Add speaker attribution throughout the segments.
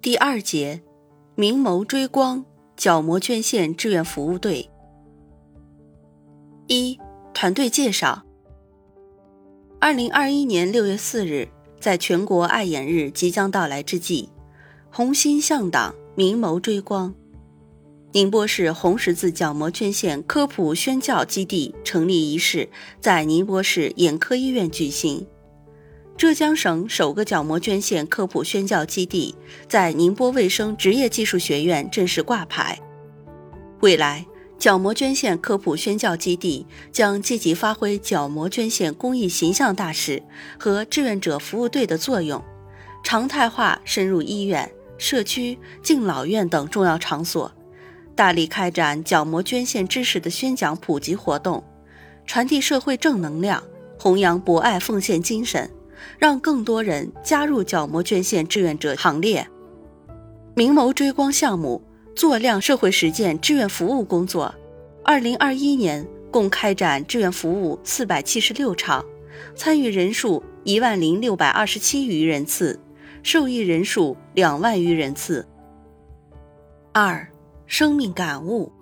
Speaker 1: 第二节，明眸追光角膜捐献志愿服务队。一、团队介绍。二零二一年六月四日，在全国爱眼日即将到来之际，红心向党，明眸追光。宁波市红十字角膜捐献科普宣教基地成立仪式在宁波市眼科医院举行。浙江省首个角膜捐献科普宣教基地在宁波卫生职业技术学院正式挂牌。未来，角膜捐献科普宣教基地将积极发挥角膜捐献公益形象大使和志愿者服务队的作用，常态化深入医院、社区、敬老院等重要场所，大力开展角膜捐献知识的宣讲普及活动，传递社会正能量，弘扬博爱奉献精神。让更多人加入角膜捐献志愿者行列。明眸追光项目做亮社会实践志愿服务工作。二零二一年共开展志愿服务四百七十六场，参与人数一万零六百二十七余人次，受益人数两万余人次。二、生命感悟：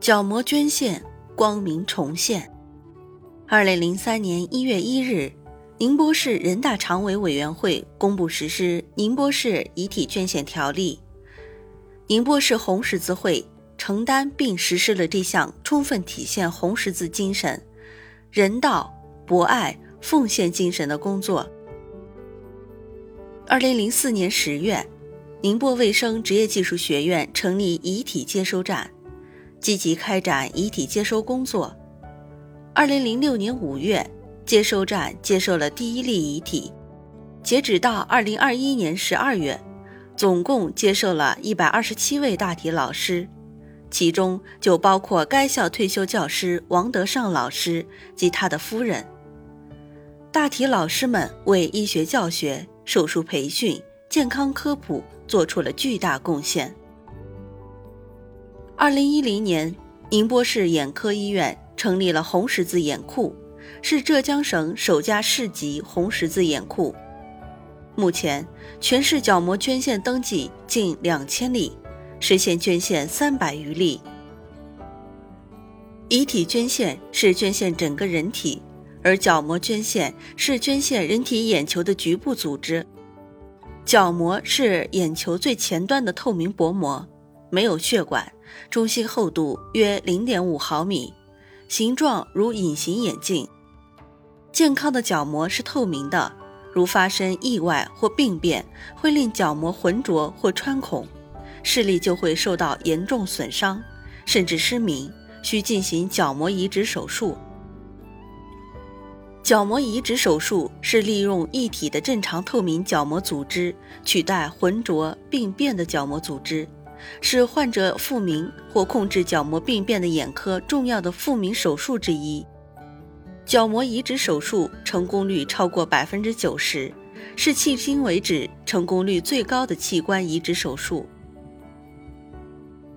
Speaker 1: 角膜捐献，光明重现。二零零三年一月一日。宁波市人大常委委员会公布实施《宁波市遗体捐献条例》，宁波市红十字会承担并实施了这项充分体现红十字精神、人道、博爱、奉献精神的工作。二零零四年十月，宁波卫生职业技术学院成立遗体接收站，积极开展遗体接收工作。二零零六年五月。接收站接受了第一例遗体，截止到二零二一年十二月，总共接受了一百二十七位大体老师，其中就包括该校退休教师王德尚老师及他的夫人。大体老师们为医学教学、手术培训、健康科普做出了巨大贡献。二零一零年，宁波市眼科医院成立了红十字眼库。是浙江省首家市级红十字眼库。目前，全市角膜捐献登记近两千例，实现捐献三百余例。遗体捐献是捐献整个人体，而角膜捐献是捐献人体眼球的局部组织。角膜是眼球最前端的透明薄膜，没有血管，中心厚度约零点五毫米，形状如隐形眼镜。健康的角膜是透明的，如发生意外或病变，会令角膜浑浊或穿孔，视力就会受到严重损伤，甚至失明，需进行角膜移植手术。角膜移植手术是利用一体的正常透明角膜组织取代浑浊病变的角膜组织，是患者复明或控制角膜病变的眼科重要的复明手术之一。角膜移植手术成功率超过百分之九十，是迄今为止成功率最高的器官移植手术。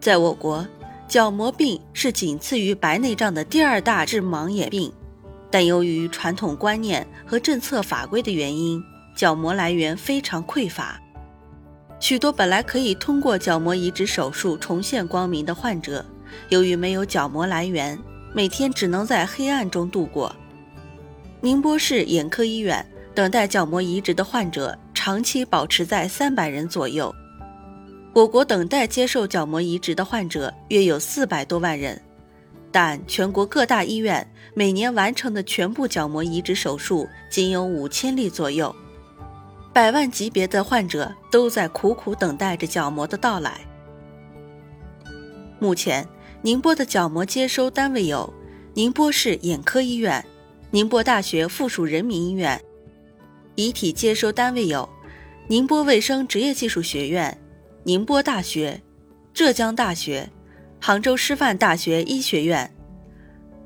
Speaker 1: 在我国，角膜病是仅次于白内障的第二大致盲眼病，但由于传统观念和政策法规的原因，角膜来源非常匮乏。许多本来可以通过角膜移植手术重现光明的患者，由于没有角膜来源。每天只能在黑暗中度过。宁波市眼科医院等待角膜移植的患者长期保持在三百人左右。我国等待接受角膜移植的患者约有四百多万人，但全国各大医院每年完成的全部角膜移植手术仅有五千例左右，百万级别的患者都在苦苦等待着角膜的到来。目前。宁波的角膜接收单位有宁波市眼科医院、宁波大学附属人民医院；遗体接收单位有宁波卫生职业技术学院、宁波大学、浙江大学、杭州师范大学医学院。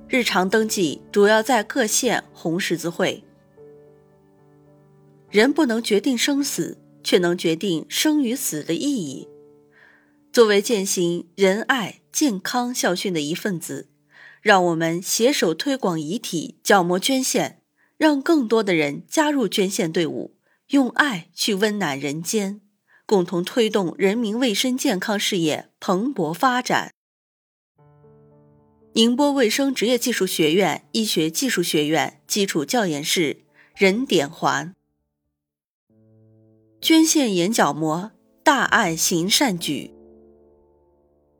Speaker 1: 日常登记主要在各县红十字会。人不能决定生死，却能决定生与死的意义。作为践行仁爱、健康校训的一份子，让我们携手推广遗体角膜捐献，让更多的人加入捐献队伍，用爱去温暖人间，共同推动人民卫生健康事业蓬勃发展。宁波卫生职业技术学院医学技术学院基础教研室任典环。捐献眼角膜，大爱行善举。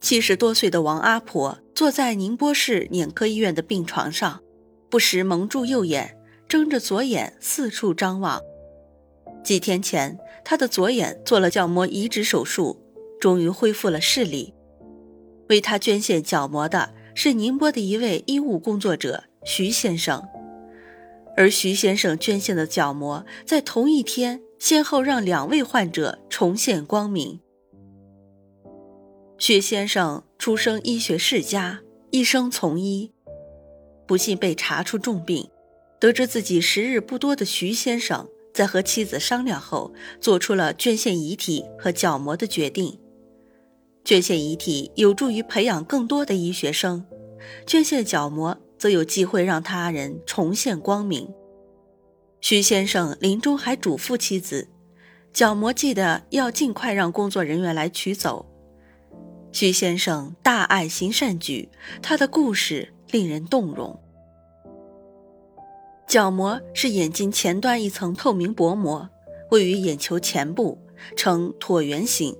Speaker 1: 七十多岁的王阿婆坐在宁波市眼科医院的病床上，不时蒙住右眼，睁着左眼四处张望。几天前，她的左眼做了角膜移植手术，终于恢复了视力。为她捐献角膜的是宁波的一位医务工作者徐先生，而徐先生捐献的角膜在同一天。先后让两位患者重现光明。薛先生出生医学世家，一生从医，不幸被查出重病。得知自己时日不多的徐先生，在和妻子商量后，做出了捐献遗体和角膜的决定。捐献遗体有助于培养更多的医学生，捐献角膜则有机会让他人重现光明。徐先生临终还嘱咐妻子：“角膜记得要尽快让工作人员来取走。”徐先生大爱行善举，他的故事令人动容。角膜是眼睛前端一层透明薄膜，位于眼球前部，呈椭圆形。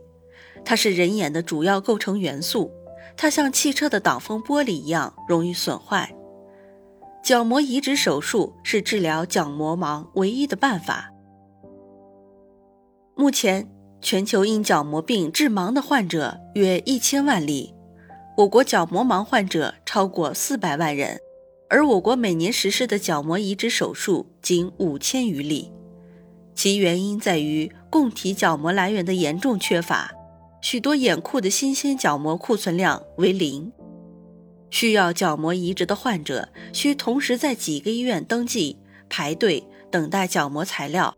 Speaker 1: 它是人眼的主要构成元素，它像汽车的挡风玻璃一样容易损坏。角膜移植手术是治疗角膜盲唯一的办法。目前，全球因角膜病致盲的患者约一千万例，我国角膜盲患者超过四百万人，而我国每年实施的角膜移植手术仅五千余例。其原因在于供体角膜来源的严重缺乏，许多眼库的新鲜角膜库存量为零。需要角膜移植的患者需同时在几个医院登记排队等待角膜材料。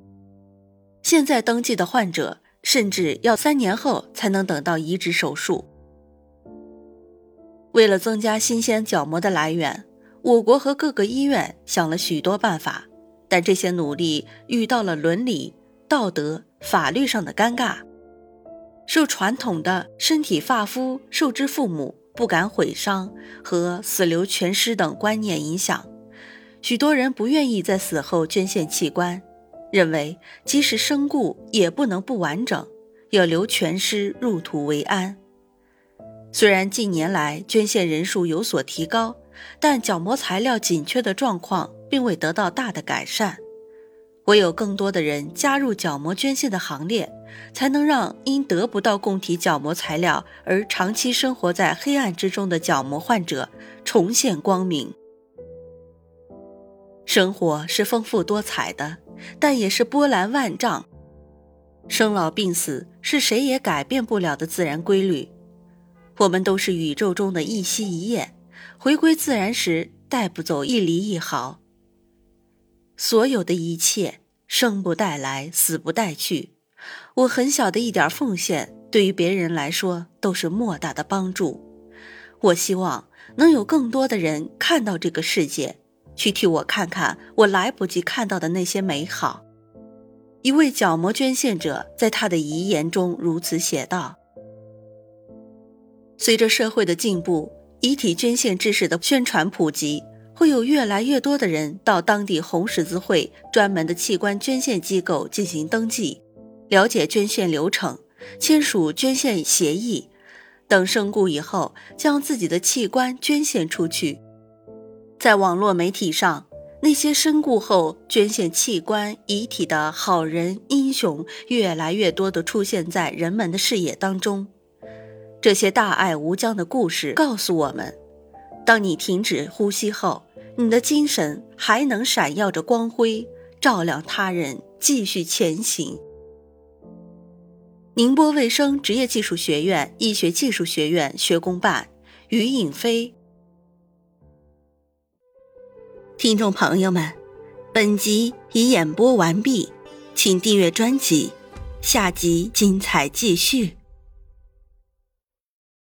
Speaker 1: 现在登记的患者甚至要三年后才能等到移植手术。为了增加新鲜角膜的来源，我国和各个医院想了许多办法，但这些努力遇到了伦理、道德、法律上的尴尬。受传统的身体发肤受之父母。不敢毁伤和死留全尸等观念影响，许多人不愿意在死后捐献器官，认为即使身故也不能不完整，要留全尸入土为安。虽然近年来捐献人数有所提高，但角膜材料紧缺的状况并未得到大的改善。唯有更多的人加入角膜捐献的行列，才能让因得不到供体角膜材料而长期生活在黑暗之中的角膜患者重现光明。生活是丰富多彩的，但也是波澜万丈。生老病死是谁也改变不了的自然规律。我们都是宇宙中的一息一叶，回归自然时带不走一厘一毫。所有的一切，生不带来，死不带去。我很小的一点奉献，对于别人来说都是莫大的帮助。我希望能有更多的人看到这个世界，去替我看看我来不及看到的那些美好。一位角膜捐献者在他的遗言中如此写道：“随着社会的进步，遗体捐献知识的宣传普及。”会有越来越多的人到当地红十字会专门的器官捐献机构进行登记，了解捐献流程，签署捐献协议，等身故以后将自己的器官捐献出去。在网络媒体上，那些身故后捐献器官遗体的好人英雄越来越多地出现在人们的视野当中。这些大爱无疆的故事告诉我们。当你停止呼吸后，你的精神还能闪耀着光辉，照亮他人，继续前行。宁波卫生职业技术学院医学技术学院学工办于颖飞。听众朋友们，本集已演播完毕，请订阅专辑，下集精彩继续。